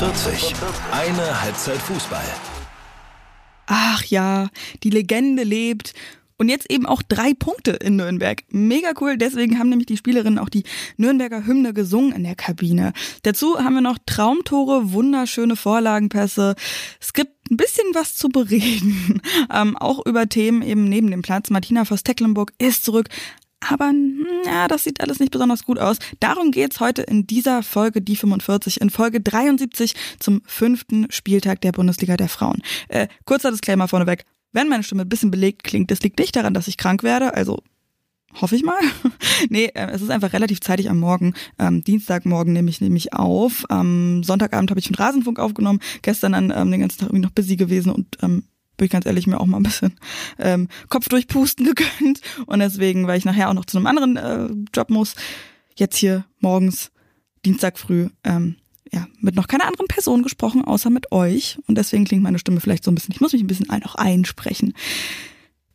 45. Eine Halbzeit Fußball. Ach ja, die Legende lebt. Und jetzt eben auch drei Punkte in Nürnberg. Mega cool. Deswegen haben nämlich die Spielerinnen auch die Nürnberger Hymne gesungen in der Kabine. Dazu haben wir noch Traumtore, wunderschöne Vorlagenpässe. Es gibt ein bisschen was zu bereden. Ähm, auch über Themen eben neben dem Platz. Martina Voss-Tecklenburg ist zurück. Aber ja, das sieht alles nicht besonders gut aus. Darum geht's heute in dieser Folge, die 45, in Folge 73 zum fünften Spieltag der Bundesliga der Frauen. Äh, kurzer Disclaimer vorneweg. Wenn meine Stimme ein bisschen belegt klingt, das liegt nicht daran, dass ich krank werde, also hoffe ich mal. nee, äh, es ist einfach relativ zeitig am Morgen. Ähm, Dienstagmorgen nehme ich nämlich auf. Am Sonntagabend habe ich mit Rasenfunk aufgenommen. Gestern dann ähm, den ganzen Tag irgendwie noch busy gewesen und ähm, bin ich ganz ehrlich mir auch mal ein bisschen ähm, Kopf durchpusten gegönnt. Und deswegen, weil ich nachher auch noch zu einem anderen äh, Job muss, jetzt hier morgens, Dienstag früh, ähm, ja, mit noch keiner anderen Person gesprochen, außer mit euch. Und deswegen klingt meine Stimme vielleicht so ein bisschen, ich muss mich ein bisschen auch einsprechen.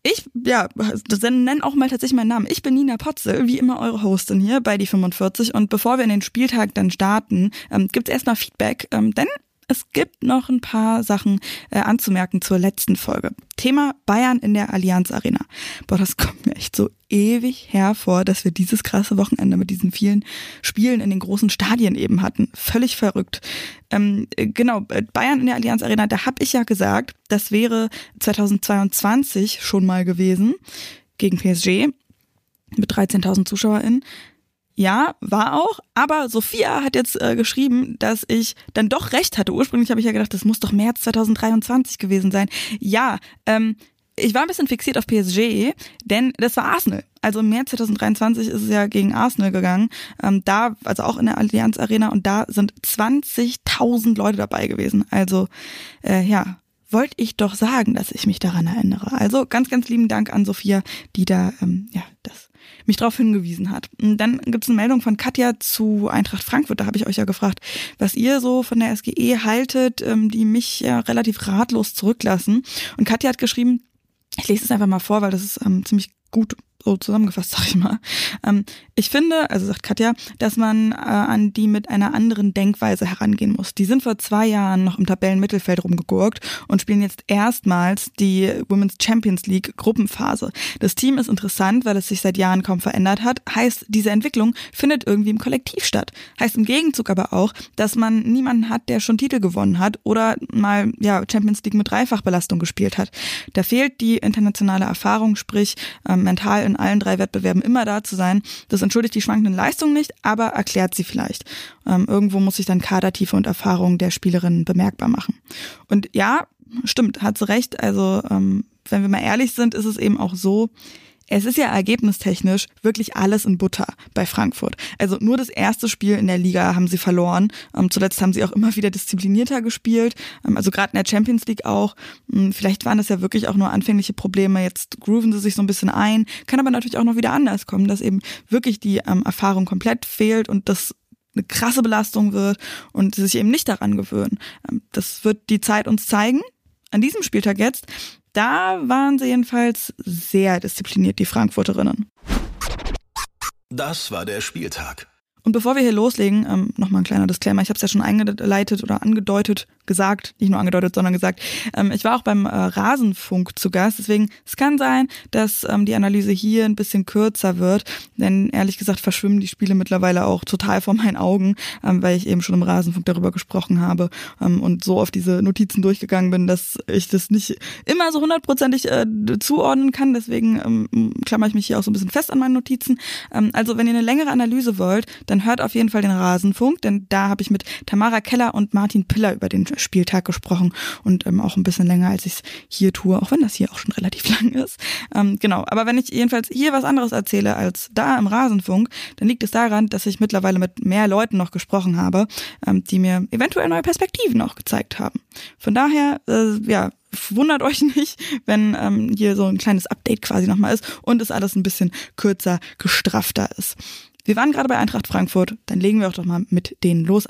Ich, ja, das nennen auch mal tatsächlich meinen Namen. Ich bin Nina Potzel, wie immer eure Hostin hier bei die 45. Und bevor wir in den Spieltag dann starten, ähm, gibt es erstmal Feedback, ähm, denn es gibt noch ein paar Sachen äh, anzumerken zur letzten Folge. Thema Bayern in der Allianz Arena. Boah, das kommt mir echt so ewig hervor, dass wir dieses krasse Wochenende mit diesen vielen Spielen in den großen Stadien eben hatten. Völlig verrückt. Ähm, äh, genau, äh, Bayern in der Allianz Arena, da habe ich ja gesagt, das wäre 2022 schon mal gewesen gegen PSG mit 13.000 ZuschauerInnen. Ja, war auch. Aber Sophia hat jetzt äh, geschrieben, dass ich dann doch recht hatte. Ursprünglich habe ich ja gedacht, das muss doch März 2023 gewesen sein. Ja, ähm, ich war ein bisschen fixiert auf PSG, denn das war Arsenal. Also im März 2023 ist es ja gegen Arsenal gegangen. Ähm, da, also auch in der Allianz Arena und da sind 20.000 Leute dabei gewesen. Also äh, ja, wollte ich doch sagen, dass ich mich daran erinnere. Also ganz, ganz lieben Dank an Sophia, die da ähm, ja das mich darauf hingewiesen hat. Und dann gibt es eine Meldung von Katja zu Eintracht Frankfurt. Da habe ich euch ja gefragt, was ihr so von der SGE haltet, ähm, die mich ja relativ ratlos zurücklassen. Und Katja hat geschrieben, ich lese es einfach mal vor, weil das ist ähm, ziemlich gut so zusammengefasst, sag ich mal. Ähm, ich finde, also sagt Katja, dass man äh, an die mit einer anderen Denkweise herangehen muss. Die sind vor zwei Jahren noch im Tabellenmittelfeld rumgegurkt und spielen jetzt erstmals die Women's Champions League Gruppenphase. Das Team ist interessant, weil es sich seit Jahren kaum verändert hat. Heißt, diese Entwicklung findet irgendwie im Kollektiv statt. Heißt im Gegenzug aber auch, dass man niemanden hat, der schon Titel gewonnen hat oder mal ja Champions League mit Dreifachbelastung gespielt hat. Da fehlt die internationale Erfahrung, sprich ähm, mental in allen drei Wettbewerben immer da zu sein. Das entschuldigt die schwankenden Leistungen nicht, aber erklärt sie vielleicht. Ähm, irgendwo muss sich dann Kadertiefe und Erfahrung der Spielerinnen bemerkbar machen. Und ja, stimmt, hat sie recht. Also ähm, wenn wir mal ehrlich sind, ist es eben auch so, es ist ja ergebnistechnisch wirklich alles in Butter bei Frankfurt. Also nur das erste Spiel in der Liga haben sie verloren. Ähm, zuletzt haben sie auch immer wieder disziplinierter gespielt. Ähm, also gerade in der Champions League auch. Ähm, vielleicht waren das ja wirklich auch nur anfängliche Probleme. Jetzt grooven sie sich so ein bisschen ein. Kann aber natürlich auch noch wieder anders kommen, dass eben wirklich die ähm, Erfahrung komplett fehlt und das eine krasse Belastung wird und sie sich eben nicht daran gewöhnen. Das wird die Zeit uns zeigen. An diesem Spieltag jetzt da waren sie jedenfalls sehr diszipliniert, die Frankfurterinnen. Das war der Spieltag. Und bevor wir hier loslegen, ähm, nochmal ein kleiner Disclaimer. Ich habe es ja schon eingeleitet oder angedeutet gesagt, nicht nur angedeutet, sondern gesagt, ähm, ich war auch beim äh, Rasenfunk zu Gast. Deswegen, es kann sein, dass ähm, die Analyse hier ein bisschen kürzer wird, denn ehrlich gesagt verschwimmen die Spiele mittlerweile auch total vor meinen Augen, ähm, weil ich eben schon im Rasenfunk darüber gesprochen habe ähm, und so auf diese Notizen durchgegangen bin, dass ich das nicht immer so hundertprozentig äh, zuordnen kann. Deswegen ähm, klammer ich mich hier auch so ein bisschen fest an meinen Notizen. Ähm, also, wenn ihr eine längere Analyse wollt, dann hört auf jeden Fall den Rasenfunk, denn da habe ich mit Tamara Keller und Martin Piller über den Spieltag gesprochen und ähm, auch ein bisschen länger, als ich es hier tue, auch wenn das hier auch schon relativ lang ist. Ähm, genau, aber wenn ich jedenfalls hier was anderes erzähle als da im Rasenfunk, dann liegt es daran, dass ich mittlerweile mit mehr Leuten noch gesprochen habe, ähm, die mir eventuell neue Perspektiven auch gezeigt haben. Von daher, äh, ja, wundert euch nicht, wenn ähm, hier so ein kleines Update quasi nochmal ist und es alles ein bisschen kürzer, gestrafter ist. Wir waren gerade bei Eintracht Frankfurt, dann legen wir auch doch mal mit denen los.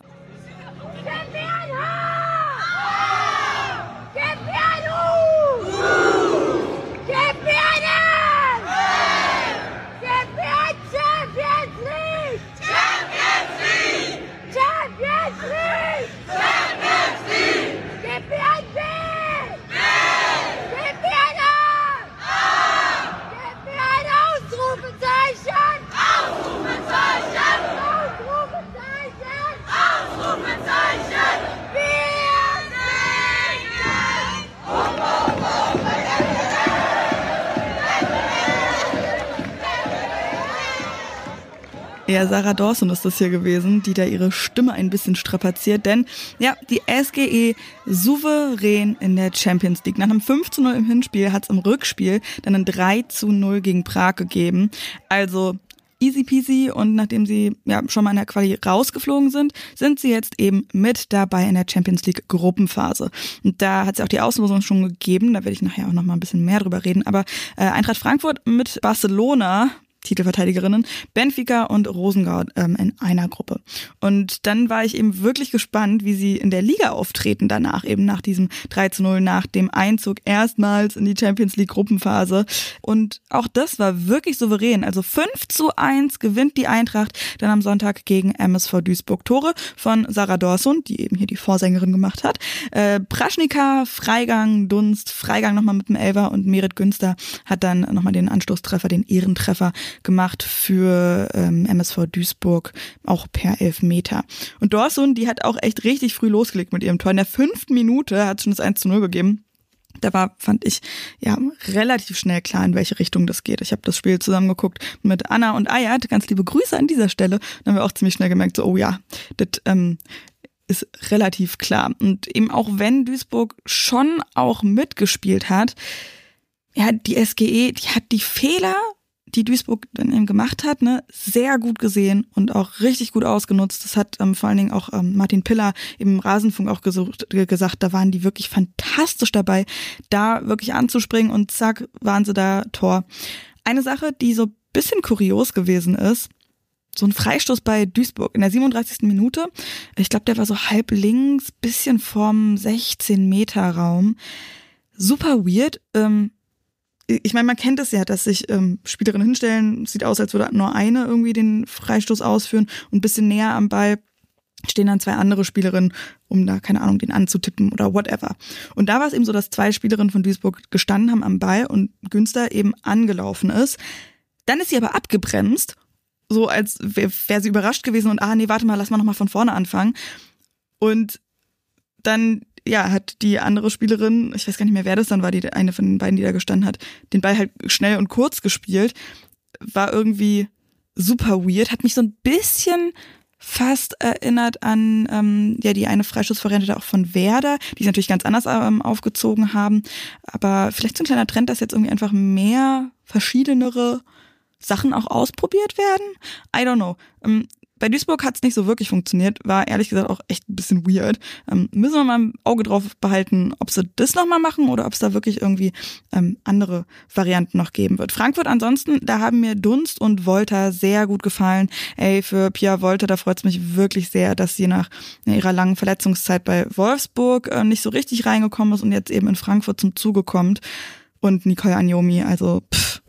Ja, Sarah Dawson ist das hier gewesen, die da ihre Stimme ein bisschen strapaziert, denn ja, die SGE souverän in der Champions League. Nach einem 5 zu 0 im Hinspiel hat es im Rückspiel dann ein 3 zu 0 gegen Prag gegeben. Also easy peasy und nachdem sie ja schon mal in der Quali rausgeflogen sind, sind sie jetzt eben mit dabei in der Champions League Gruppenphase. Und da hat es auch die Auslosung schon gegeben, da werde ich nachher auch noch mal ein bisschen mehr drüber reden, aber äh, Eintracht Frankfurt mit Barcelona Titelverteidigerinnen, Benfica und Rosengard ähm, in einer Gruppe. Und dann war ich eben wirklich gespannt, wie sie in der Liga auftreten danach, eben nach diesem 3 zu 0, nach dem Einzug erstmals in die Champions League Gruppenphase. Und auch das war wirklich souverän. Also 5 zu 1 gewinnt die Eintracht dann am Sonntag gegen MSV Duisburg. Tore von Sarah Dorson, die eben hier die Vorsängerin gemacht hat. Äh, Praschnika, Freigang, Dunst, Freigang nochmal mit dem Elver und Merit Günster hat dann nochmal den Anstoßtreffer, den Ehrentreffer gemacht für ähm, MSV Duisburg, auch per Elfmeter. Und Dorsun, die hat auch echt richtig früh losgelegt mit ihrem Tor. In der fünften Minute hat es schon das 1 zu 0 gegeben. Da war, fand ich, ja, relativ schnell klar, in welche Richtung das geht. Ich habe das Spiel zusammengeguckt mit Anna und Ayat. Ganz liebe Grüße an dieser Stelle. Dann haben wir auch ziemlich schnell gemerkt, so, oh ja, das ähm, ist relativ klar. Und eben auch wenn Duisburg schon auch mitgespielt hat, ja, die SGE, die hat die Fehler die Duisburg dann eben gemacht hat, ne, sehr gut gesehen und auch richtig gut ausgenutzt. Das hat ähm, vor allen Dingen auch ähm, Martin Piller im Rasenfunk auch gesucht, gesagt, da waren die wirklich fantastisch dabei, da wirklich anzuspringen und zack, waren sie da Tor. Eine Sache, die so bisschen kurios gewesen ist, so ein Freistoß bei Duisburg in der 37. Minute. Ich glaube, der war so halb links, bisschen vorm 16 Meter Raum. Super weird. Ähm, ich meine, man kennt es ja, dass sich ähm, Spielerinnen hinstellen, sieht aus, als würde nur eine irgendwie den Freistoß ausführen und ein bisschen näher am Ball stehen dann zwei andere Spielerinnen, um da, keine Ahnung, den anzutippen oder whatever. Und da war es eben so, dass zwei Spielerinnen von Duisburg gestanden haben am Ball und Günster eben angelaufen ist. Dann ist sie aber abgebremst, so als wäre wär sie überrascht gewesen und, ah nee, warte mal, lass mal nochmal von vorne anfangen. Und dann ja, hat die andere Spielerin, ich weiß gar nicht mehr, wer das dann war, die eine von den beiden, die da gestanden hat, den Ball halt schnell und kurz gespielt. War irgendwie super weird, hat mich so ein bisschen fast erinnert an ähm, ja die eine Freischussvariante auch von Werder, die sie natürlich ganz anders ähm, aufgezogen haben. Aber vielleicht so ein kleiner Trend, dass jetzt irgendwie einfach mehr verschiedenere Sachen auch ausprobiert werden. I don't know. Ähm, bei Duisburg hat es nicht so wirklich funktioniert, war ehrlich gesagt auch echt ein bisschen weird. Ähm, müssen wir mal ein Auge drauf behalten, ob sie das nochmal machen oder ob es da wirklich irgendwie ähm, andere Varianten noch geben wird. Frankfurt ansonsten, da haben mir Dunst und Volta sehr gut gefallen. Ey, für Pia Volta, da freut es mich wirklich sehr, dass sie nach ihrer langen Verletzungszeit bei Wolfsburg äh, nicht so richtig reingekommen ist und jetzt eben in Frankfurt zum Zuge kommt. Und Nicole Agnomi, also pff,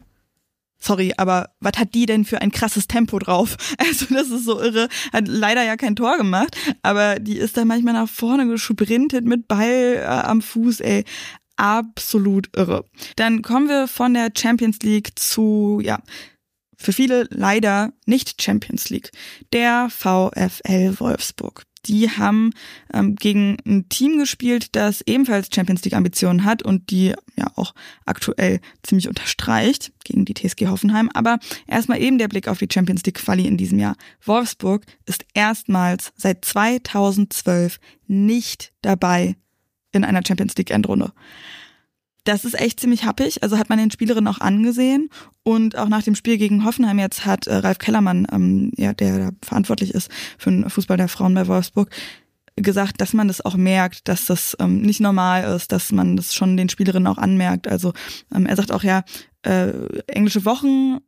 sorry, aber was hat die denn für ein krasses Tempo drauf? Also das ist so irre. Hat leider ja kein Tor gemacht, aber die ist da manchmal nach vorne gesprintet mit Ball äh, am Fuß, ey. Absolut irre. Dann kommen wir von der Champions League zu, ja, für viele leider nicht Champions League. Der VfL Wolfsburg die haben ähm, gegen ein Team gespielt, das ebenfalls Champions League Ambitionen hat und die ja auch aktuell ziemlich unterstreicht gegen die TSG Hoffenheim. Aber erstmal eben der Blick auf die Champions League Quali in diesem Jahr. Wolfsburg ist erstmals seit 2012 nicht dabei in einer Champions League Endrunde das ist echt ziemlich happig. Also hat man den Spielerinnen auch angesehen. Und auch nach dem Spiel gegen Hoffenheim jetzt hat äh, Ralf Kellermann, ähm, ja, der da verantwortlich ist für den Fußball der Frauen bei Wolfsburg, gesagt, dass man das auch merkt, dass das ähm, nicht normal ist, dass man das schon den Spielerinnen auch anmerkt. Also ähm, er sagt auch ja, äh, englische Wochen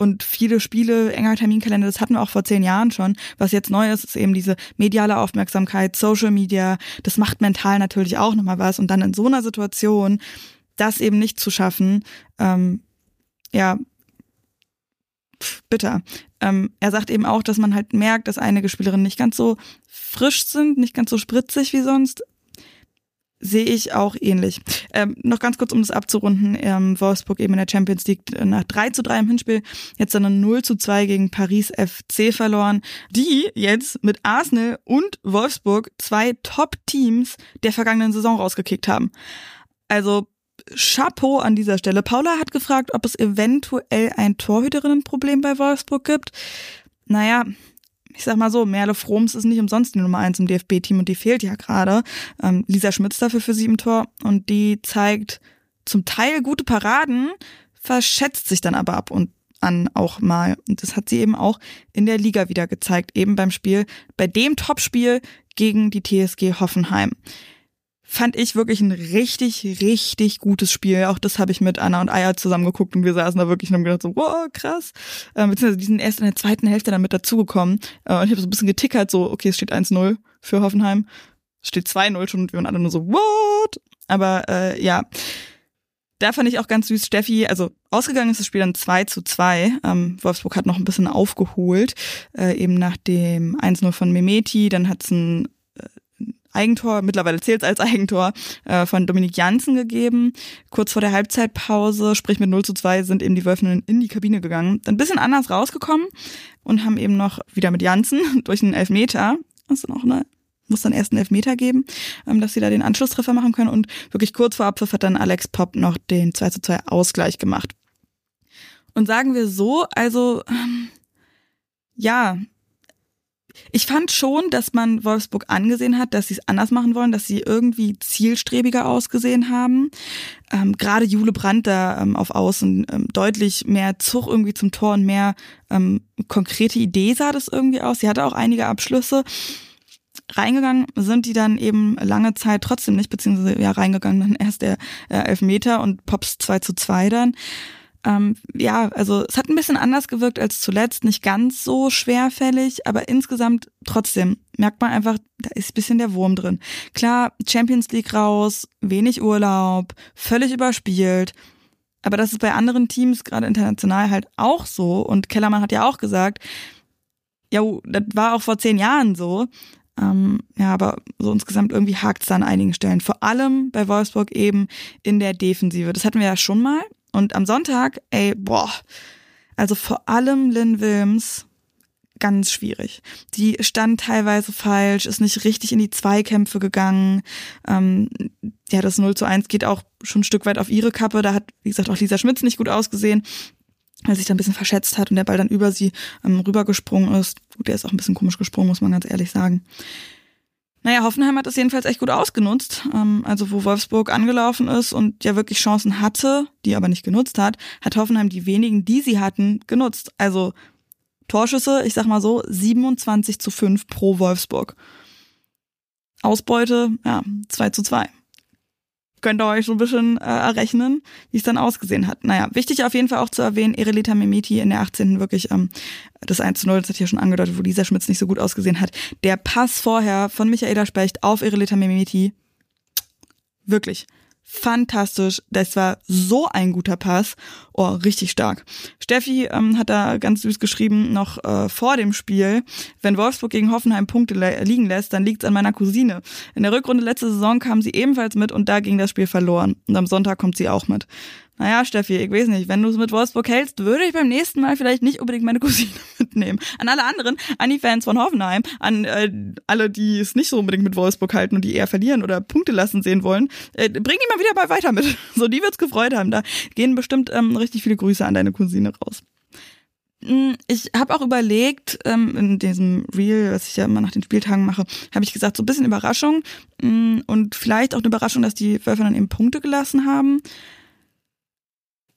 und viele Spiele, enger Terminkalender, das hatten wir auch vor zehn Jahren schon. Was jetzt neu ist, ist eben diese mediale Aufmerksamkeit, Social Media. Das macht mental natürlich auch nochmal was. Und dann in so einer Situation, das eben nicht zu schaffen, ähm, ja, bitter. Ähm, er sagt eben auch, dass man halt merkt, dass einige Spielerinnen nicht ganz so frisch sind, nicht ganz so spritzig wie sonst, sehe ich auch ähnlich. Ähm, noch ganz kurz, um das abzurunden, ähm, Wolfsburg eben in der Champions League nach 3 zu 3 im Hinspiel, jetzt dann ein 0 zu 2 gegen Paris FC verloren, die jetzt mit Arsenal und Wolfsburg zwei Top-Teams der vergangenen Saison rausgekickt haben. Also Chapeau an dieser Stelle. Paula hat gefragt, ob es eventuell ein Torhüterinnenproblem bei Wolfsburg gibt. naja, ich sag mal so, Merle Froms ist nicht umsonst die Nummer eins im DFB-Team und die fehlt ja gerade. Ähm, Lisa Schmitz dafür für sie im Tor und die zeigt zum Teil gute Paraden, verschätzt sich dann aber ab und an auch mal. Und das hat sie eben auch in der Liga wieder gezeigt, eben beim Spiel, bei dem Topspiel gegen die TSG Hoffenheim fand ich wirklich ein richtig, richtig gutes Spiel. Auch das habe ich mit Anna und Aya zusammen geguckt und wir saßen da wirklich und haben gedacht so, wow, krass. Äh, beziehungsweise die sind erst in der zweiten Hälfte dann mit dazugekommen. Äh, und ich habe so ein bisschen getickert, so, okay, es steht 1-0 für Hoffenheim. Es steht 2-0 schon und wir waren alle nur so, what? Aber äh, ja, da fand ich auch ganz süß, Steffi, also ausgegangen ist das Spiel dann 2 zu 2. Ähm, Wolfsburg hat noch ein bisschen aufgeholt, äh, eben nach dem 1-0 von Memeti, dann hat es ein Eigentor, mittlerweile zählt es als Eigentor, äh, von Dominik Janssen gegeben. Kurz vor der Halbzeitpause, sprich mit 0 zu 2, sind eben die Wölfen in die Kabine gegangen. Dann ein bisschen anders rausgekommen und haben eben noch wieder mit Janssen durch einen Elfmeter, das ist noch eine muss dann erst einen Elfmeter geben, ähm, dass sie da den Anschlusstreffer machen können. Und wirklich kurz vor Abpfiff hat dann Alex Popp noch den 2 zu 2 Ausgleich gemacht. Und sagen wir so, also ähm, ja, ich fand schon, dass man Wolfsburg angesehen hat, dass sie es anders machen wollen, dass sie irgendwie zielstrebiger ausgesehen haben. Ähm, Gerade Jule Brandt da ähm, auf Außen ähm, deutlich mehr Zug irgendwie zum Tor und mehr ähm, konkrete Idee sah das irgendwie aus. Sie hatte auch einige Abschlüsse. Reingegangen sind die dann eben lange Zeit trotzdem nicht, beziehungsweise ja reingegangen dann erst der äh, Elfmeter und Pops 2 zu 2 dann. Ähm, ja, also es hat ein bisschen anders gewirkt als zuletzt, nicht ganz so schwerfällig, aber insgesamt trotzdem merkt man einfach, da ist ein bisschen der Wurm drin. Klar, Champions League raus, wenig Urlaub, völlig überspielt. Aber das ist bei anderen Teams, gerade international, halt auch so. Und Kellermann hat ja auch gesagt, ja, das war auch vor zehn Jahren so. Ähm, ja, aber so insgesamt irgendwie hakt es an einigen Stellen. Vor allem bei Wolfsburg eben in der Defensive. Das hatten wir ja schon mal. Und am Sonntag, ey, boah, also vor allem Lynn Wilms, ganz schwierig. Die stand teilweise falsch, ist nicht richtig in die Zweikämpfe gegangen. Ähm, ja, das 0 zu 1 geht auch schon ein Stück weit auf ihre Kappe. Da hat, wie gesagt, auch Lisa Schmitz nicht gut ausgesehen, weil sich da ein bisschen verschätzt hat und der Ball dann über sie ähm, rübergesprungen ist. Gut, der ist auch ein bisschen komisch gesprungen, muss man ganz ehrlich sagen. Naja, Hoffenheim hat das jedenfalls echt gut ausgenutzt. Ähm, also wo Wolfsburg angelaufen ist und ja wirklich Chancen hatte, die aber nicht genutzt hat, hat Hoffenheim die wenigen, die sie hatten, genutzt. Also Torschüsse, ich sag mal so, 27 zu 5 pro Wolfsburg. Ausbeute, ja, 2 zu 2 könnt ihr euch so ein bisschen äh, errechnen, wie es dann ausgesehen hat. Naja, wichtig auf jeden Fall auch zu erwähnen, Irelita Mimiti in der 18. wirklich ähm, das 1 zu 0, das hat ja schon angedeutet, wo Lisa Schmitz nicht so gut ausgesehen hat. Der Pass vorher von Michaela Specht auf Irelita Mimiti, wirklich fantastisch. Das war so ein guter Pass. Oh, richtig stark. Steffi ähm, hat da ganz süß geschrieben, noch äh, vor dem Spiel, wenn Wolfsburg gegen Hoffenheim Punkte liegen lässt, dann liegt's an meiner Cousine. In der Rückrunde letzte Saison kam sie ebenfalls mit und da ging das Spiel verloren. Und am Sonntag kommt sie auch mit. Naja, Steffi, ich weiß nicht, wenn du es mit Wolfsburg hältst, würde ich beim nächsten Mal vielleicht nicht unbedingt meine Cousine mitnehmen. An alle anderen, an die Fans von Hoffenheim, an äh, alle, die es nicht so unbedingt mit Wolfsburg halten und die eher verlieren oder Punkte lassen sehen wollen, äh, bring die mal wieder mal weiter mit. So, die wird's gefreut haben. Da gehen bestimmt ähm, richtig viele Grüße an deine Cousine raus. Hm, ich habe auch überlegt, ähm, in diesem Reel, was ich ja immer nach den Spieltagen mache, habe ich gesagt, so ein bisschen Überraschung hm, und vielleicht auch eine Überraschung, dass die Wölfe dann eben Punkte gelassen haben.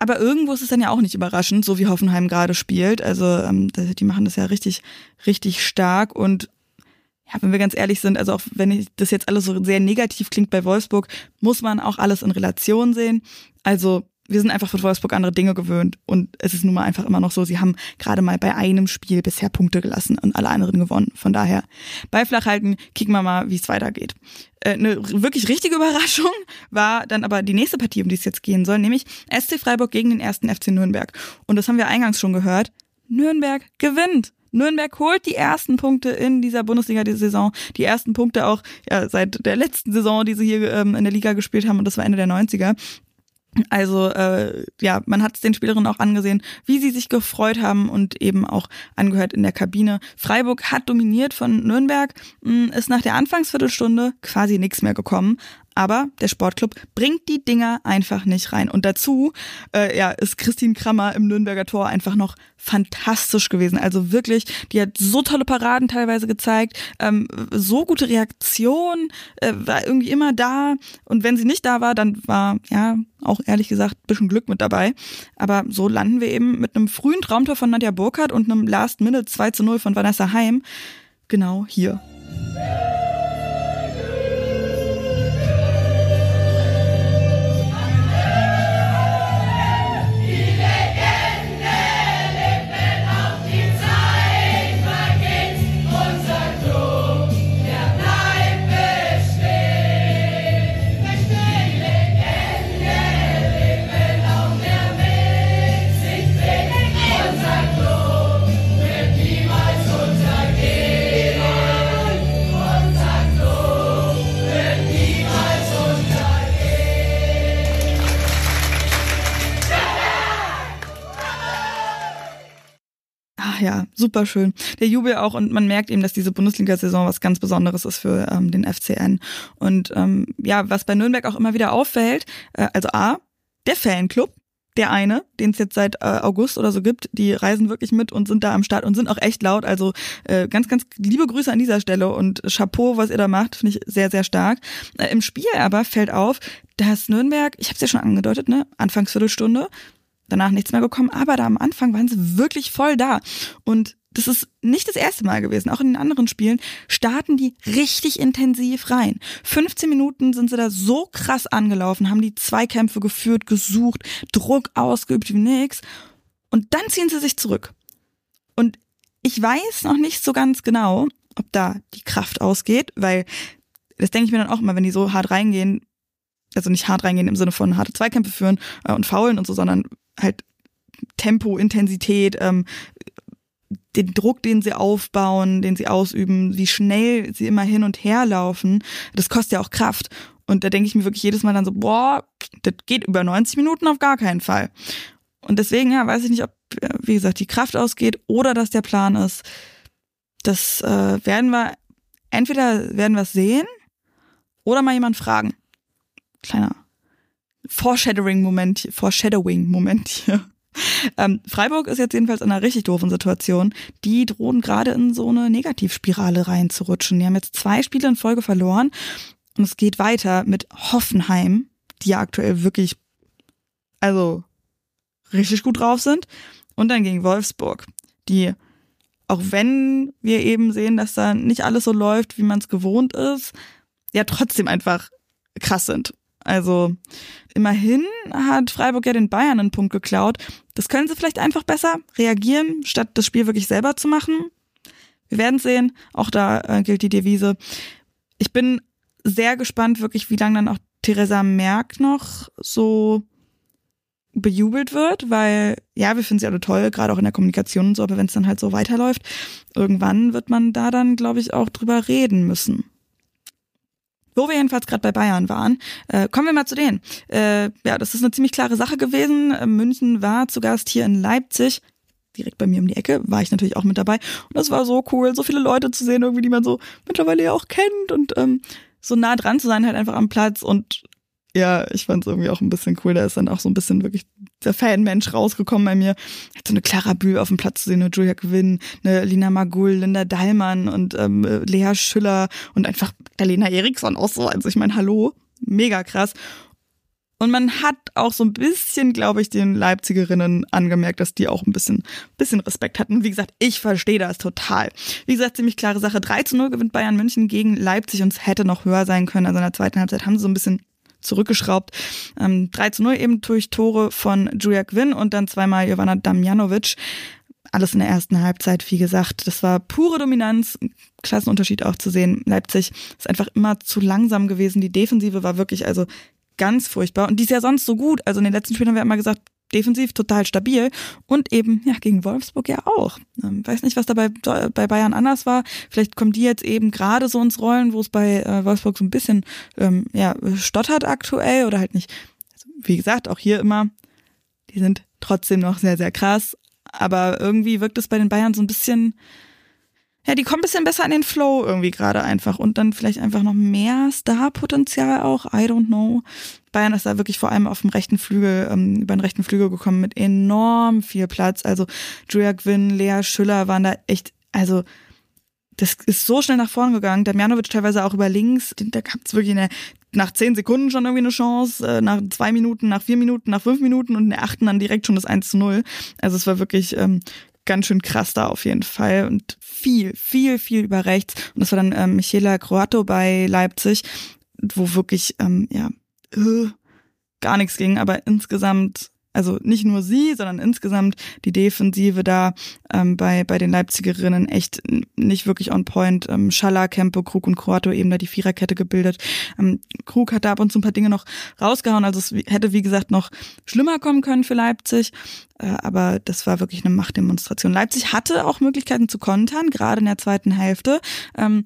Aber irgendwo ist es dann ja auch nicht überraschend, so wie Hoffenheim gerade spielt. Also ähm, die machen das ja richtig, richtig stark und ja, wenn wir ganz ehrlich sind, also auch wenn das jetzt alles so sehr negativ klingt bei Wolfsburg, muss man auch alles in Relation sehen. Also wir sind einfach von Wolfsburg andere Dinge gewöhnt und es ist nun mal einfach immer noch so, sie haben gerade mal bei einem Spiel bisher Punkte gelassen und alle anderen gewonnen. Von daher bei Flachhalten kicken wir mal, wie es weitergeht. Äh, eine wirklich richtige Überraschung war dann aber die nächste Partie, um die es jetzt gehen soll, nämlich SC Freiburg gegen den ersten FC Nürnberg. Und das haben wir eingangs schon gehört. Nürnberg gewinnt. Nürnberg holt die ersten Punkte in dieser Bundesliga-Saison. Die ersten Punkte auch ja, seit der letzten Saison, die sie hier ähm, in der Liga gespielt haben, und das war Ende der 90er. Also äh, ja, man hat es den Spielerinnen auch angesehen, wie sie sich gefreut haben und eben auch angehört in der Kabine. Freiburg hat dominiert von Nürnberg, hm, ist nach der Anfangsviertelstunde quasi nichts mehr gekommen. Aber der Sportclub bringt die Dinger einfach nicht rein. Und dazu äh, ja, ist Christine Krammer im Nürnberger Tor einfach noch fantastisch gewesen. Also wirklich, die hat so tolle Paraden teilweise gezeigt, ähm, so gute Reaktion, äh, war irgendwie immer da. Und wenn sie nicht da war, dann war, ja, auch ehrlich gesagt, bisschen Glück mit dabei. Aber so landen wir eben mit einem frühen Traumtor von Nadja Burkhardt und einem Last Minute 2 zu 0 von Vanessa Heim genau hier. Ja, super schön. Der Jubel auch und man merkt eben, dass diese Bundesliga-Saison was ganz Besonderes ist für ähm, den FCN. Und ähm, ja, was bei Nürnberg auch immer wieder auffällt, äh, also A, der Fanclub, der eine, den es jetzt seit äh, August oder so gibt, die reisen wirklich mit und sind da am Start und sind auch echt laut. Also äh, ganz, ganz liebe Grüße an dieser Stelle und Chapeau, was ihr da macht, finde ich sehr, sehr stark. Äh, Im Spiel aber fällt auf, dass Nürnberg, ich habe es ja schon angedeutet, ne, Anfangsviertelstunde, danach nichts mehr gekommen, aber da am Anfang waren sie wirklich voll da. Und das ist nicht das erste Mal gewesen. Auch in den anderen Spielen starten die richtig intensiv rein. 15 Minuten sind sie da so krass angelaufen, haben die Zweikämpfe geführt, gesucht, Druck ausgeübt wie nix. Und dann ziehen sie sich zurück. Und ich weiß noch nicht so ganz genau, ob da die Kraft ausgeht, weil das denke ich mir dann auch immer, wenn die so hart reingehen, also nicht hart reingehen im Sinne von harte Zweikämpfe führen äh, und faulen und so, sondern halt Tempo, Intensität, ähm, den Druck, den sie aufbauen, den sie ausüben, wie schnell sie immer hin und her laufen, das kostet ja auch Kraft. Und da denke ich mir wirklich jedes Mal dann so, boah, das geht über 90 Minuten auf gar keinen Fall. Und deswegen, ja, weiß ich nicht, ob, äh, wie gesagt, die Kraft ausgeht oder dass der Plan ist. Das äh, werden wir, entweder werden wir es sehen oder mal jemand fragen. Kleiner Foreshadowing-Moment, Foreshadowing-Moment hier. Ähm, Freiburg ist jetzt jedenfalls in einer richtig doofen Situation. Die drohen gerade in so eine Negativspirale reinzurutschen. Die haben jetzt zwei Spiele in Folge verloren und es geht weiter mit Hoffenheim, die ja aktuell wirklich, also richtig gut drauf sind. Und dann gegen Wolfsburg, die, auch wenn wir eben sehen, dass da nicht alles so läuft, wie man es gewohnt ist, ja trotzdem einfach krass sind. Also immerhin hat Freiburg ja den Bayern einen Punkt geklaut. Das können sie vielleicht einfach besser reagieren, statt das Spiel wirklich selber zu machen. Wir werden sehen. Auch da äh, gilt die Devise. Ich bin sehr gespannt, wirklich, wie lange dann auch Theresa Merck noch so bejubelt wird, weil ja, wir finden sie alle toll, gerade auch in der Kommunikation und so, aber wenn es dann halt so weiterläuft, irgendwann wird man da dann, glaube ich, auch drüber reden müssen. Wo wir jedenfalls gerade bei Bayern waren, äh, kommen wir mal zu denen. Äh, ja, das ist eine ziemlich klare Sache gewesen. Äh, München war zu Gast hier in Leipzig. Direkt bei mir um die Ecke war ich natürlich auch mit dabei. Und das war so cool, so viele Leute zu sehen, irgendwie, die man so mittlerweile ja auch kennt und ähm, so nah dran zu sein, halt einfach am Platz und ja, ich fand es irgendwie auch ein bisschen cool. Da ist dann auch so ein bisschen wirklich der Fanmensch rausgekommen bei mir. Hat so eine Clara Bühl auf dem Platz zu sehen, eine Julia Gewinn, eine Lina Magul, Linda Dallmann und ähm, Lea Schüller und einfach Lena Eriksson auch so. Also ich meine, hallo, mega krass. Und man hat auch so ein bisschen, glaube ich, den Leipzigerinnen angemerkt, dass die auch ein bisschen, bisschen Respekt hatten. Wie gesagt, ich verstehe das total. Wie gesagt, ziemlich klare Sache. 3 zu 0 gewinnt Bayern München gegen Leipzig und es hätte noch höher sein können. Also in der zweiten Halbzeit haben sie so ein bisschen zurückgeschraubt. Ähm, 3 zu 0 eben durch Tore von Julia Quinn und dann zweimal Jovana Damjanovic. Alles in der ersten Halbzeit, wie gesagt. Das war pure Dominanz. Klassenunterschied auch zu sehen. Leipzig ist einfach immer zu langsam gewesen. Die Defensive war wirklich also ganz furchtbar. Und die ist ja sonst so gut. Also in den letzten Spielen haben wir immer gesagt, defensiv total stabil und eben ja gegen Wolfsburg ja auch. Ähm, weiß nicht, was da bei, bei Bayern anders war. Vielleicht kommen die jetzt eben gerade so ins Rollen, wo es bei äh, Wolfsburg so ein bisschen ähm, ja stottert aktuell oder halt nicht. Also, wie gesagt, auch hier immer, die sind trotzdem noch sehr sehr krass, aber irgendwie wirkt es bei den Bayern so ein bisschen ja, die kommen ein bisschen besser in den Flow irgendwie gerade einfach und dann vielleicht einfach noch mehr Star-Potenzial auch, I don't know. Bayern ist da wirklich vor allem auf dem rechten Flügel, ähm, über den rechten Flügel gekommen mit enorm viel Platz. Also Julia Gwynn, Lea Schüller waren da echt, also das ist so schnell nach vorne gegangen. Damjanovic teilweise auch über links. Da gab es wirklich eine, nach zehn Sekunden schon irgendwie eine Chance, äh, nach zwei Minuten, nach vier Minuten, nach fünf Minuten und in der achten dann direkt schon das 1 zu 0. Also es war wirklich ähm, ganz schön krass da auf jeden Fall und viel, viel, viel über rechts. Und das war dann ähm, Michela Croato bei Leipzig, wo wirklich, ähm, ja, äh, gar nichts ging, aber insgesamt also nicht nur sie, sondern insgesamt die Defensive da ähm, bei, bei den Leipzigerinnen echt nicht wirklich on point. Ähm, Schaller, Kempe, Krug und Kroato eben da die Viererkette gebildet. Ähm, Krug hat da ab und zu ein paar Dinge noch rausgehauen. Also es hätte, wie gesagt, noch schlimmer kommen können für Leipzig. Äh, aber das war wirklich eine Machtdemonstration. Leipzig hatte auch Möglichkeiten zu kontern, gerade in der zweiten Hälfte. Ähm,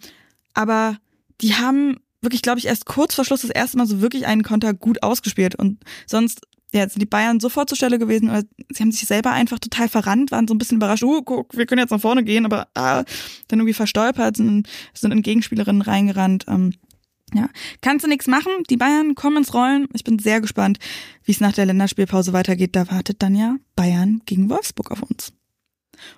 aber die haben wirklich, glaube ich, erst kurz vor Schluss das erste Mal so wirklich einen Konter gut ausgespielt. Und sonst ja, sind die Bayern sofort zur Stelle gewesen, aber sie haben sich selber einfach total verrannt, waren so ein bisschen überrascht, oh, guck, wir können jetzt nach vorne gehen, aber ah, dann irgendwie verstolpert, sind, sind in Gegenspielerinnen reingerannt. Ähm, ja, kannst du nichts machen. Die Bayern kommen ins Rollen. Ich bin sehr gespannt, wie es nach der Länderspielpause weitergeht. Da wartet dann ja Bayern gegen Wolfsburg auf uns.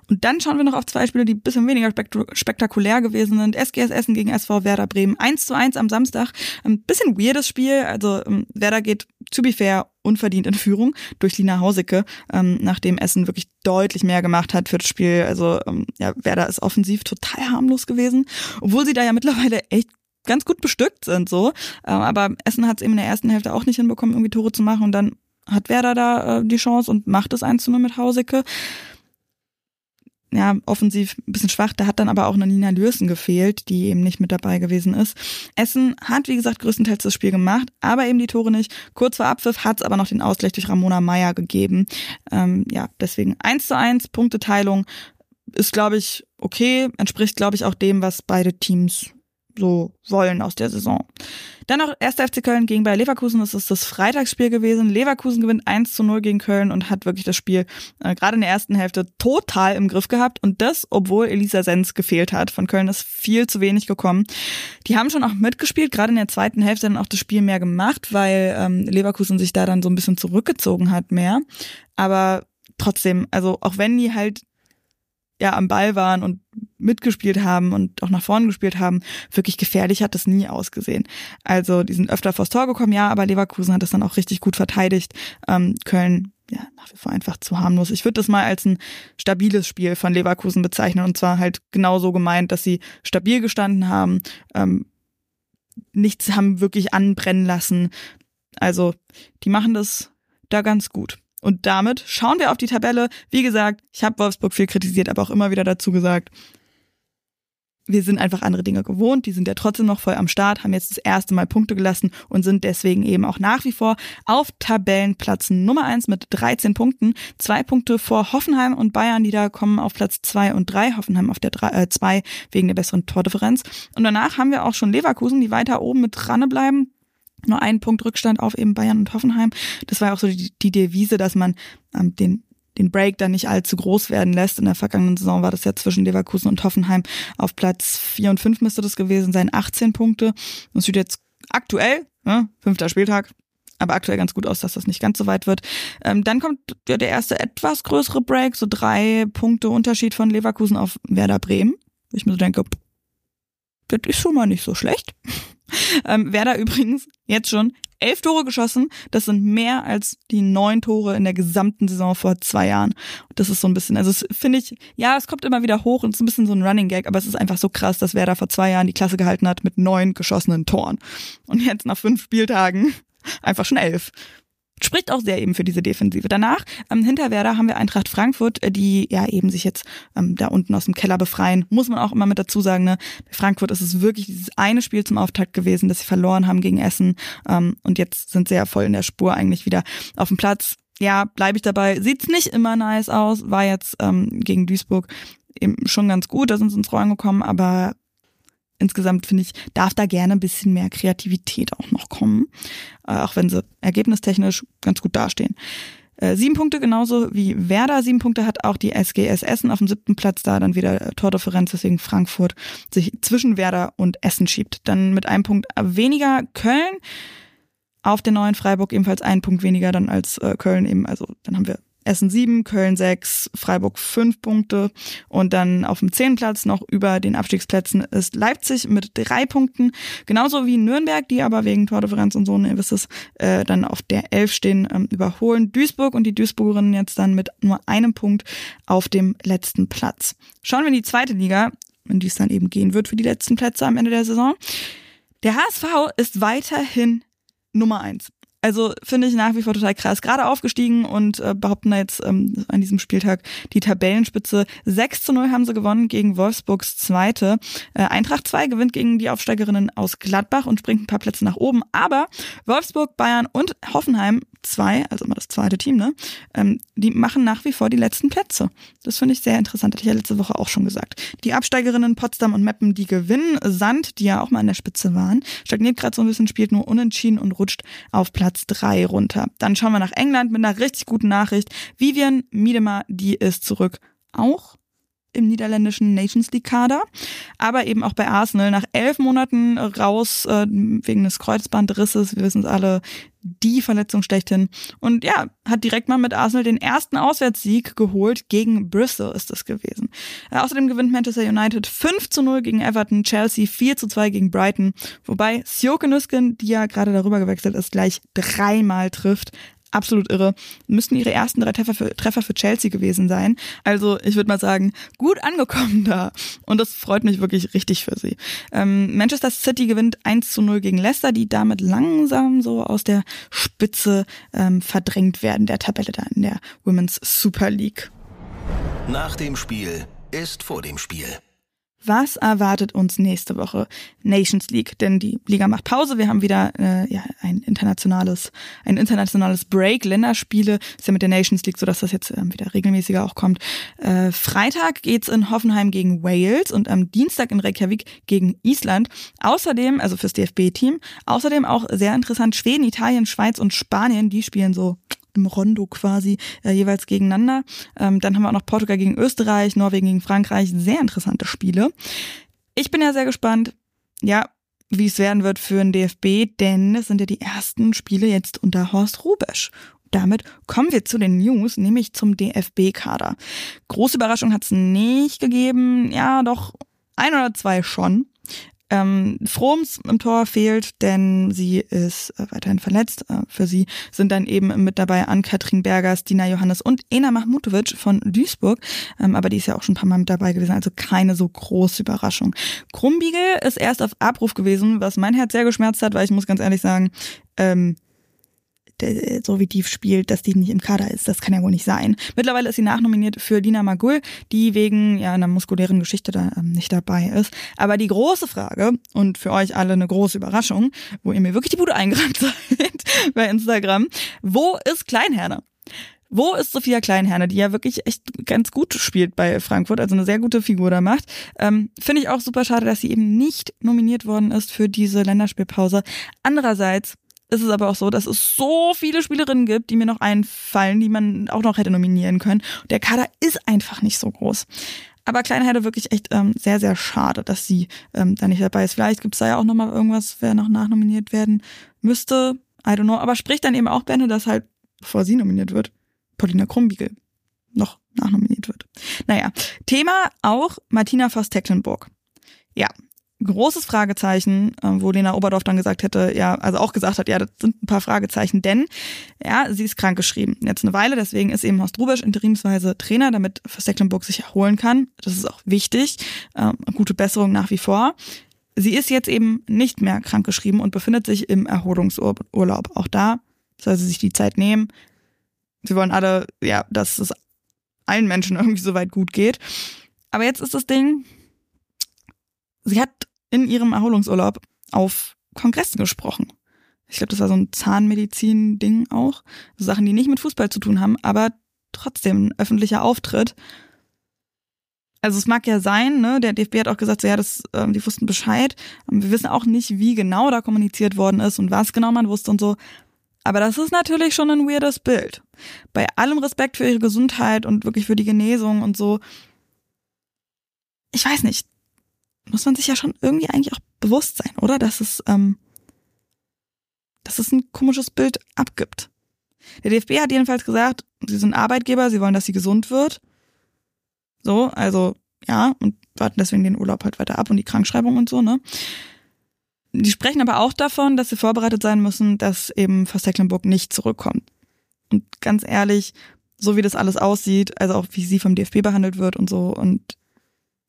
Und dann schauen wir noch auf zwei Spiele, die ein bisschen weniger spektakulär gewesen sind. SGS Essen gegen SV Werder Bremen. 1 zu 1 am Samstag. Ein bisschen weirdes Spiel. Also ähm, Werder geht, to be fair, unverdient in Führung durch Lina Hausicke, ähm, nachdem Essen wirklich deutlich mehr gemacht hat für das Spiel. Also ähm, ja, Werder ist offensiv total harmlos gewesen, obwohl sie da ja mittlerweile echt ganz gut bestückt sind so. Ähm, aber Essen hat es eben in der ersten Hälfte auch nicht hinbekommen, irgendwie Tore zu machen und dann hat Werder da äh, die Chance und macht es 1 zu 0 mit Hausicke ja, offensiv ein bisschen schwach. Da hat dann aber auch eine Nina Lürsen gefehlt, die eben nicht mit dabei gewesen ist. Essen hat, wie gesagt, größtenteils das Spiel gemacht, aber eben die Tore nicht. Kurz vor Abpfiff hat es aber noch den Ausgleich durch Ramona Meyer gegeben. Ähm, ja, deswegen eins zu eins Punkteteilung ist, glaube ich, okay, entspricht, glaube ich, auch dem, was beide Teams so wollen aus der Saison. Dann noch 1. FC Köln gegen bei Leverkusen. Das ist das Freitagsspiel gewesen. Leverkusen gewinnt 1 zu 0 gegen Köln und hat wirklich das Spiel äh, gerade in der ersten Hälfte total im Griff gehabt. Und das, obwohl Elisa Sens gefehlt hat. Von Köln ist viel zu wenig gekommen. Die haben schon auch mitgespielt, gerade in der zweiten Hälfte dann auch das Spiel mehr gemacht, weil ähm, Leverkusen sich da dann so ein bisschen zurückgezogen hat mehr. Aber trotzdem, also auch wenn die halt ja am Ball waren und mitgespielt haben und auch nach vorne gespielt haben, wirklich gefährlich hat das nie ausgesehen. Also die sind öfter vors Tor gekommen, ja, aber Leverkusen hat das dann auch richtig gut verteidigt. Ähm, Köln ja, nach wie vor einfach zu harmlos. Ich würde das mal als ein stabiles Spiel von Leverkusen bezeichnen und zwar halt genauso gemeint, dass sie stabil gestanden haben, ähm, nichts haben wirklich anbrennen lassen. Also die machen das da ganz gut. Und damit schauen wir auf die Tabelle. Wie gesagt, ich habe Wolfsburg viel kritisiert, aber auch immer wieder dazu gesagt, wir sind einfach andere Dinge gewohnt. Die sind ja trotzdem noch voll am Start, haben jetzt das erste Mal Punkte gelassen und sind deswegen eben auch nach wie vor auf Tabellenplatz Nummer eins mit 13 Punkten. Zwei Punkte vor Hoffenheim und Bayern, die da kommen auf Platz zwei und drei. Hoffenheim auf der drei, äh, zwei wegen der besseren Tordifferenz. Und danach haben wir auch schon Leverkusen, die weiter oben mit dran bleiben nur einen Punkt Rückstand auf eben Bayern und Hoffenheim. Das war auch so die, die Devise, dass man ähm, den den Break dann nicht allzu groß werden lässt. In der vergangenen Saison war das ja zwischen Leverkusen und Hoffenheim auf Platz 4 und 5 müsste das gewesen sein, 18 Punkte. Das sieht jetzt aktuell, ne, fünfter Spieltag, aber aktuell ganz gut aus, dass das nicht ganz so weit wird. Ähm, dann kommt ja der erste etwas größere Break, so drei Punkte Unterschied von Leverkusen auf Werder Bremen. Ich mir so denke, das ist schon mal nicht so schlecht. Ähm, Werder übrigens jetzt schon elf Tore geschossen. Das sind mehr als die neun Tore in der gesamten Saison vor zwei Jahren. Das ist so ein bisschen, also finde ich, ja, es kommt immer wieder hoch und es ist ein bisschen so ein Running Gag, aber es ist einfach so krass, dass Werder vor zwei Jahren die Klasse gehalten hat mit neun geschossenen Toren. Und jetzt nach fünf Spieltagen einfach schon elf spricht auch sehr eben für diese Defensive. Danach, ähm, hinter Werder haben wir Eintracht Frankfurt, äh, die ja eben sich jetzt ähm, da unten aus dem Keller befreien. Muss man auch immer mit dazu sagen, ne? Bei Frankfurt ist es wirklich dieses eine Spiel zum Auftakt gewesen, das sie verloren haben gegen Essen. Ähm, und jetzt sind sie ja voll in der Spur eigentlich wieder auf dem Platz. Ja, bleibe ich dabei. Sieht's nicht immer nice aus, war jetzt ähm, gegen Duisburg eben schon ganz gut, da sind sie ins Rollen gekommen, aber insgesamt finde ich, darf da gerne ein bisschen mehr Kreativität auch noch kommen, äh, auch wenn sie ergebnistechnisch ganz gut dastehen. äh, sieben Punkte, genauso wie Werder sieben Punkte hat auch die SGS Essen auf dem siebten Platz da, dann wieder Tordifferenz, deswegen Frankfurt sich zwischen Werder und Essen schiebt. Dann mit einem Punkt weniger Köln auf den neuen Freiburg ebenfalls einen Punkt weniger dann als äh, Köln eben, also dann haben wir Essen 7, Köln 6, Freiburg 5 Punkte und dann auf dem 10. Platz noch über den Abstiegsplätzen ist Leipzig mit drei Punkten, genauso wie Nürnberg, die aber wegen Tordifferenz und so, ihr wisst es, äh, dann auf der 11 stehen, ähm, überholen Duisburg und die Duisburgerinnen jetzt dann mit nur einem Punkt auf dem letzten Platz. Schauen wir in die zweite Liga, in die es dann eben gehen wird für die letzten Plätze am Ende der Saison. Der HSV ist weiterhin Nummer eins. Also finde ich nach wie vor total krass. Gerade aufgestiegen und äh, behaupten jetzt ähm, an diesem Spieltag die Tabellenspitze. 6 zu 0 haben sie gewonnen gegen Wolfsburgs Zweite. Äh, Eintracht 2 gewinnt gegen die Aufsteigerinnen aus Gladbach und springt ein paar Plätze nach oben. Aber Wolfsburg, Bayern und Hoffenheim 2, also immer das zweite Team, ne? Ähm, die machen nach wie vor die letzten Plätze. Das finde ich sehr interessant. Hatte ich ja letzte Woche auch schon gesagt. Die Absteigerinnen Potsdam und Meppen, die gewinnen. Sand, die ja auch mal an der Spitze waren, stagniert gerade so ein bisschen, spielt nur unentschieden und rutscht auf Platz 3 runter. Dann schauen wir nach England mit einer richtig guten Nachricht. Vivian Miedema, die ist zurück. Auch im niederländischen Nations League Kader, aber eben auch bei Arsenal nach elf Monaten raus äh, wegen des Kreuzbandrisses. Wir wissen es alle, die Verletzung schlechthin. Und ja, hat direkt mal mit Arsenal den ersten Auswärtssieg geholt. Gegen Bristol ist es gewesen. Äh, außerdem gewinnt Manchester United 5 zu 0 gegen Everton, Chelsea 4 zu 2 gegen Brighton. Wobei Sjoke Nüsken, die ja gerade darüber gewechselt ist, gleich dreimal trifft absolut irre. Müssten ihre ersten drei Treffer für, Treffer für Chelsea gewesen sein. Also ich würde mal sagen, gut angekommen da. Und das freut mich wirklich richtig für sie. Ähm, Manchester City gewinnt 1 zu 0 gegen Leicester, die damit langsam so aus der Spitze ähm, verdrängt werden der Tabelle da in der Women's Super League. Nach dem Spiel ist vor dem Spiel. Was erwartet uns nächste Woche? Nations League, denn die Liga macht Pause. Wir haben wieder äh, ja, ein internationales, ein internationales Break, Länderspiele. Ist ja mit der Nations League so, dass das jetzt ähm, wieder regelmäßiger auch kommt. Äh, Freitag geht's in Hoffenheim gegen Wales und am Dienstag in Reykjavik gegen Island. Außerdem, also fürs DFB-Team, außerdem auch sehr interessant Schweden, Italien, Schweiz und Spanien. Die spielen so im Rondo quasi äh, jeweils gegeneinander. Ähm, dann haben wir auch noch Portugal gegen Österreich, Norwegen gegen Frankreich. Sehr interessante Spiele. Ich bin ja sehr gespannt, ja, wie es werden wird für den DFB, denn es sind ja die ersten Spiele jetzt unter Horst Rubesch. Damit kommen wir zu den News, nämlich zum DFB-Kader. Große Überraschung hat es nicht gegeben, ja, doch ein oder zwei schon. Ähm, Froms im Tor fehlt, denn sie ist äh, weiterhin verletzt. Äh, für sie sind dann eben mit dabei Ann-Kathrin Bergers, Dina Johannes und Ena Mahmutovic von Duisburg. Ähm, aber die ist ja auch schon ein paar Mal mit dabei gewesen, also keine so große Überraschung. Krumbiegel ist erst auf Abruf gewesen, was mein Herz sehr geschmerzt hat, weil ich muss ganz ehrlich sagen, ähm, so wie die spielt, dass die nicht im Kader ist. Das kann ja wohl nicht sein. Mittlerweile ist sie nachnominiert für Dina Magul, die wegen ja einer muskulären Geschichte da ähm, nicht dabei ist. Aber die große Frage und für euch alle eine große Überraschung, wo ihr mir wirklich die Bude eingerannt seid bei Instagram, wo ist Kleinherne? Wo ist Sophia Kleinherne, die ja wirklich echt ganz gut spielt bei Frankfurt, also eine sehr gute Figur da macht. Ähm, Finde ich auch super schade, dass sie eben nicht nominiert worden ist für diese Länderspielpause. Andererseits ist es aber auch so, dass es so viele Spielerinnen gibt, die mir noch einfallen, die man auch noch hätte nominieren können. Der Kader ist einfach nicht so groß. Aber Kleinheide wirklich echt ähm, sehr, sehr schade, dass sie ähm, da nicht dabei ist. Vielleicht gibt es da ja auch nochmal irgendwas, wer noch nachnominiert werden müsste. I don't know. Aber spricht dann eben auch Bände, dass halt, bevor sie nominiert wird, Paulina Krumbiegel noch nachnominiert wird. Naja, Thema auch Martina Voss-Tecklenburg. Ja, großes Fragezeichen, äh, wo Lena Oberdorf dann gesagt hätte, ja, also auch gesagt hat, ja, das sind ein paar Fragezeichen, denn ja, sie ist krankgeschrieben. Jetzt eine Weile, deswegen ist eben Horst Rubisch interimsweise Trainer, damit Stecklenburg sich erholen kann. Das ist auch wichtig. Ähm, gute Besserung nach wie vor. Sie ist jetzt eben nicht mehr krankgeschrieben und befindet sich im Erholungsurlaub. Auch da soll sie sich die Zeit nehmen. Sie wollen alle, ja, dass es allen Menschen irgendwie so weit gut geht. Aber jetzt ist das Ding, sie hat in ihrem Erholungsurlaub auf Kongressen gesprochen. Ich glaube, das war so ein Zahnmedizin-Ding auch. So Sachen, die nicht mit Fußball zu tun haben, aber trotzdem ein öffentlicher Auftritt. Also es mag ja sein, ne? Der DFB hat auch gesagt, so ja, das, äh, die wussten Bescheid. Wir wissen auch nicht, wie genau da kommuniziert worden ist und was genau man wusste und so. Aber das ist natürlich schon ein weirdes Bild. Bei allem Respekt für ihre Gesundheit und wirklich für die Genesung und so. Ich weiß nicht. Muss man sich ja schon irgendwie eigentlich auch bewusst sein, oder? Dass es, ähm, dass es ein komisches Bild abgibt. Der DFB hat jedenfalls gesagt, sie sind Arbeitgeber, sie wollen, dass sie gesund wird. So, also ja, und warten deswegen den Urlaub halt weiter ab und die Krankschreibung und so, ne? Die sprechen aber auch davon, dass sie vorbereitet sein müssen, dass eben Verstecklenburg nicht zurückkommt. Und ganz ehrlich, so wie das alles aussieht, also auch wie sie vom DFB behandelt wird und so und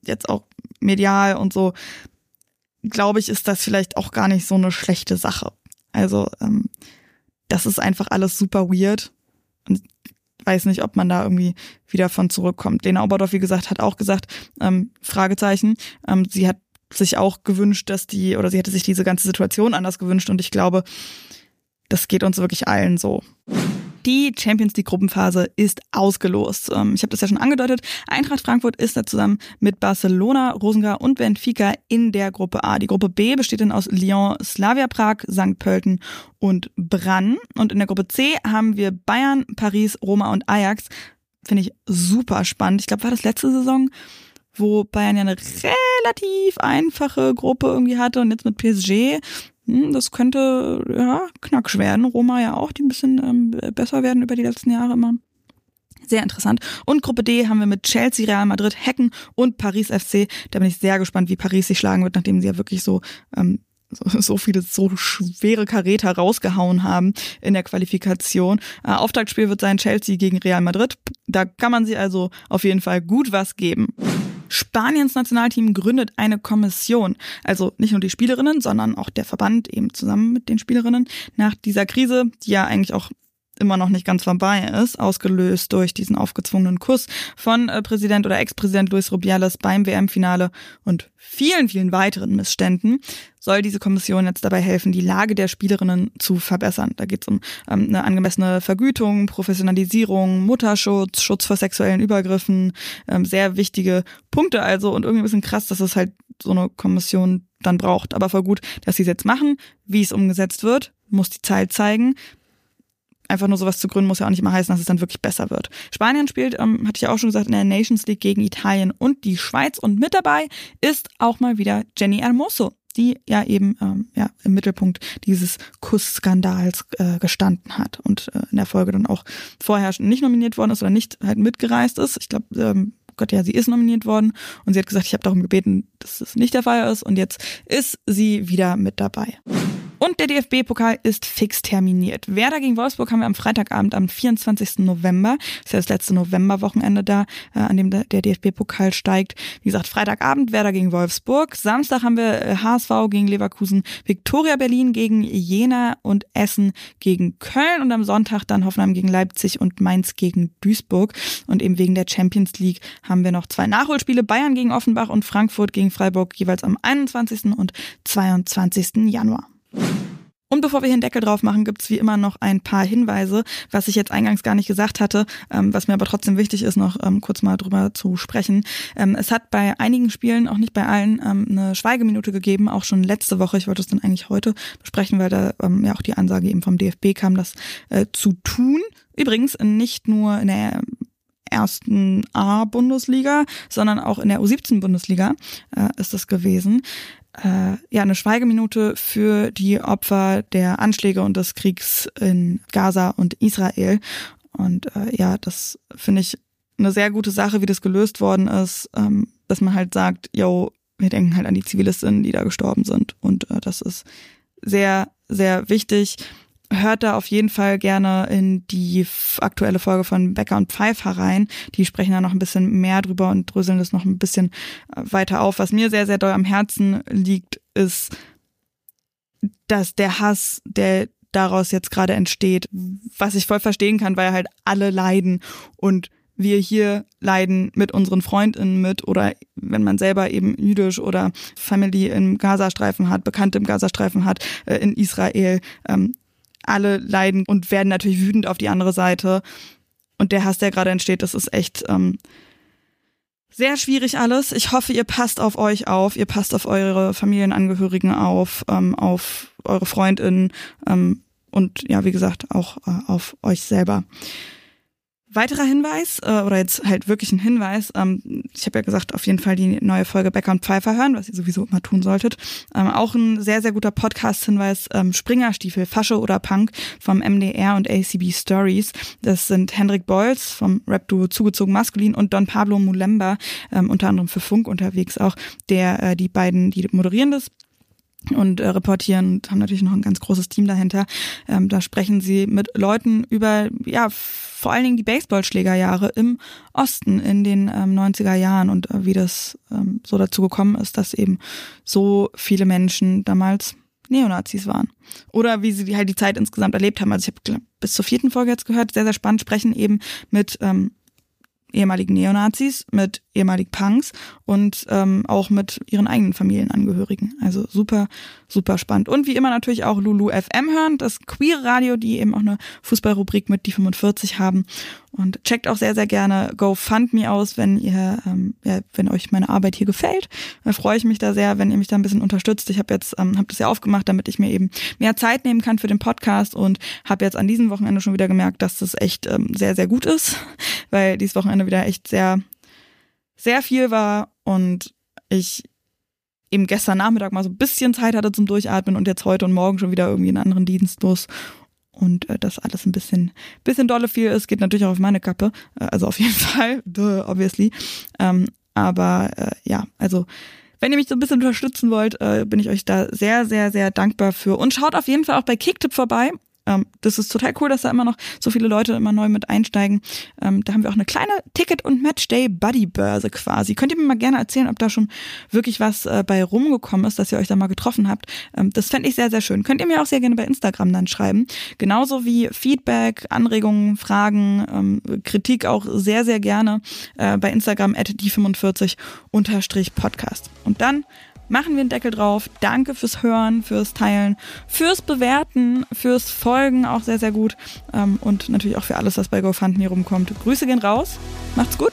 jetzt auch medial und so, glaube ich, ist das vielleicht auch gar nicht so eine schlechte Sache. Also ähm, das ist einfach alles super weird und weiß nicht, ob man da irgendwie wieder von zurückkommt. Lena Oberdorf, wie gesagt, hat auch gesagt, ähm, Fragezeichen, ähm, sie hat sich auch gewünscht, dass die, oder sie hätte sich diese ganze Situation anders gewünscht und ich glaube, das geht uns wirklich allen so. Die Champions League Gruppenphase ist ausgelost. Ähm, ich habe das ja schon angedeutet. Eintracht Frankfurt ist da zusammen mit Barcelona, Rosengar und Benfica in der Gruppe A. Die Gruppe B besteht dann aus Lyon, Slavia Prag, St. Pölten und Brann. Und in der Gruppe C haben wir Bayern, Paris, Roma und Ajax. Finde ich super spannend. Ich glaube, war das letzte Saison wo Bayern ja eine relativ einfache Gruppe irgendwie hatte und jetzt mit PSG, hm, das könnte ja knacksch werden. Roma ja auch, die ein bisschen ähm, besser werden über die letzten Jahre immer. Sehr interessant. Und Gruppe D haben wir mit Chelsea, Real Madrid, Hecken und Paris FC. Da bin ich sehr gespannt, wie Paris sich schlagen wird, nachdem sie ja wirklich so ähm, so, so viele so schwere Karäter rausgehauen haben in der Qualifikation. Äh, Auftaktspiel wird sein Chelsea gegen Real Madrid. Da kann man sie also auf jeden Fall gut was geben. Spaniens Nationalteam gründet eine Kommission. Also nicht nur die Spielerinnen, sondern auch der Verband eben zusammen mit den Spielerinnen nach dieser Krise, die ja eigentlich auch immer noch nicht ganz vorbei ist, ausgelöst durch diesen aufgezwungenen Kuss von äh, Präsident oder Ex-Präsident Luis Rubiales beim WM-Finale und vielen, vielen weiteren Missständen, soll diese Kommission jetzt dabei helfen, die Lage der Spielerinnen zu verbessern. Da geht es um ähm, eine angemessene Vergütung, Professionalisierung, Mutterschutz, Schutz vor sexuellen Übergriffen, ähm, sehr wichtige Punkte also und irgendwie ein bisschen krass, dass es halt so eine Kommission dann braucht. Aber voll gut, dass sie es jetzt machen. Wie es umgesetzt wird, muss die Zeit zeigen einfach nur sowas zu gründen, muss ja auch nicht immer heißen, dass es dann wirklich besser wird. Spanien spielt, ähm, hatte ich ja auch schon gesagt, in der Nations League gegen Italien und die Schweiz. Und mit dabei ist auch mal wieder Jenny Hermoso, die ja eben ähm, ja, im Mittelpunkt dieses Kussskandals äh, gestanden hat und äh, in der Folge dann auch vorher nicht nominiert worden ist oder nicht halt mitgereist ist. Ich glaube, ähm, Gott, ja, sie ist nominiert worden und sie hat gesagt, ich habe darum gebeten, dass es nicht der Fall ist und jetzt ist sie wieder mit dabei. Und der DFB-Pokal ist fix terminiert. Werder gegen Wolfsburg haben wir am Freitagabend am 24. November. Das ist ja das letzte Novemberwochenende da, äh, an dem der DFB-Pokal steigt. Wie gesagt, Freitagabend Werder gegen Wolfsburg. Samstag haben wir HSV äh, gegen Leverkusen, Viktoria Berlin gegen Jena und Essen gegen Köln und am Sonntag dann Hoffenheim gegen Leipzig und Mainz gegen Duisburg. Und eben wegen der Champions League haben wir noch zwei Nachholspiele. Bayern gegen Offenbach und Frankfurt gegen Freiburg jeweils am 21. und 22. Januar. Und bevor wir hier einen Deckel drauf machen, gibt's wie immer noch ein paar Hinweise, was ich jetzt eingangs gar nicht gesagt hatte, ähm, was mir aber trotzdem wichtig ist, noch ähm, kurz mal drüber zu sprechen. Ähm, es hat bei einigen Spielen, auch nicht bei allen, ähm, eine Schweigeminute gegeben, auch schon letzte Woche. Ich wollte es dann eigentlich heute besprechen, weil da ähm, ja auch die Ansage eben vom DFB kam, das äh, zu tun. Übrigens nicht nur in der ersten A-Bundesliga, sondern auch in der U17-Bundesliga äh, ist das gewesen äh, ja eine Schweigeminute für die Opfer der Anschläge und des Kriegs in Gaza und Israel. Und äh, ja, das finde ich eine sehr gute Sache, wie das gelöst worden ist, ähm, dass man halt sagt, yo, wir denken halt an die Zivilisten, die da gestorben sind. Und äh, das ist sehr, sehr wichtig hört da auf jeden Fall gerne in die aktuelle Folge von Becker und Pfeiffer rein. Die sprechen da noch ein bisschen mehr drüber und dröseln das noch ein bisschen äh, weiter auf. Was mir sehr, sehr doll am Herzen liegt, ist, dass der Hass, der daraus jetzt gerade entsteht, was ich voll verstehen kann, weil halt alle leiden und wir hier leiden mit unseren Freundinnen mit oder wenn man selber eben jüdisch oder Family im Gazastreifen hat, Bekannte im Gazastreifen hat, äh, in Israel, ähm, alle leiden und werden natürlich wütend auf die andere Seite. Und der Hass, der gerade entsteht, das ist echt ähm, sehr schwierig alles. Ich hoffe, ihr passt auf euch auf, ihr passt auf eure Familienangehörigen auf, ähm, auf eure Freundinnen. Ähm, und ja, wie gesagt, auch äh, auf euch selber. Weiterer Hinweis, äh, oder jetzt halt wirklich ein Hinweis, ähm, ich habe ja gesagt, auf jeden Fall die neue Folge Becker und Pfeiffer hören, was ihr sowieso immer tun solltet. Ähm, auch ein sehr, sehr guter Podcast-Hinweis, ähm, Springerstiefel, Fasche oder Punk vom MDR und ACB Stories. Das sind Hendrik Beuys vom Rap-Duo Zugezogen Maskulin und Don Pablo Mulemba, ähm, unter anderem für Funk unterwegs auch, der äh, die beiden, die moderieren das und äh, reportieren und haben natürlich noch ein ganz großes Team dahinter. Ähm, da sprechen sie mit Leuten über, ja, vor allen Dingen die Baseballschlägerjahre im Osten in den ähm, 90er Jahren und äh, wie das ähm, so dazu gekommen ist, dass eben so viele Menschen damals Neonazis waren. Oder wie sie die, halt die Zeit insgesamt erlebt haben. Also ich habe bis zur vierten Folge jetzt gehört, sehr, sehr spannend, sprechen eben mit ähm, ehemaligen Neonazis, mit ehemaligen Punks und ähm, auch mit ihren eigenen Familienangehörigen. Also super, super spannend. Und wie immer natürlich auch Lulu FM hören, das Queer Radio, die eben auch eine Fußballrubrik mit die 45 haben. Und checkt auch sehr, sehr gerne GoFundMe aus, wenn ihr, ähm, ja, wenn euch meine Arbeit hier gefällt. Da freue ich mich da sehr, wenn ihr mich da ein bisschen unterstützt. Ich habe jetzt, ähm, habe das ja aufgemacht, damit ich mir eben mehr Zeit nehmen kann für den Podcast und habe jetzt an diesem Wochenende schon wieder gemerkt, dass das echt ähm, sehr, sehr gut ist, weil dieses Wochenende wieder echt sehr, sehr viel war und ich eben gestern Nachmittag mal so ein bisschen Zeit hatte zum Durchatmen und jetzt heute und morgen schon wieder irgendwie einen anderen Dienst los und äh, das alles ein bisschen, bisschen dolle viel ist, geht natürlich auch auf meine Kappe, äh, also auf jeden Fall, duh, obviously. Ähm, aber äh, ja, also wenn ihr mich so ein bisschen unterstützen wollt, äh, bin ich euch da sehr, sehr, sehr dankbar für. Und schaut auf jeden Fall auch bei Kicktip vorbei. Ähm, das ist total cool, dass da immer noch so viele Leute immer neu mit einsteigen. Ähm, da haben wir auch eine kleine Ticket- und Matchday-Buddy-Börse quasi. Könnt ihr mir mal gerne erzählen, ob da schon wirklich was äh, bei rumgekommen ist, dass ihr euch da mal getroffen habt. Ähm, das fände ich sehr, sehr schön. Könnt ihr mir auch sehr gerne bei Instagram dann schreiben. Genauso wie Feedback, Anregungen, Fragen, ähm, Kritik auch sehr, sehr gerne äh, bei Instagram at die45 unterstrich Podcast. Und dann machen wir einen Deckel drauf. Danke fürs Hören, fürs Teilen, fürs Bewerten, fürs Folgen, auch sehr, sehr gut. Ähm, und natürlich auch für alles, was bei GoFundMe rumkommt. Grüße gehen raus. Macht's gut.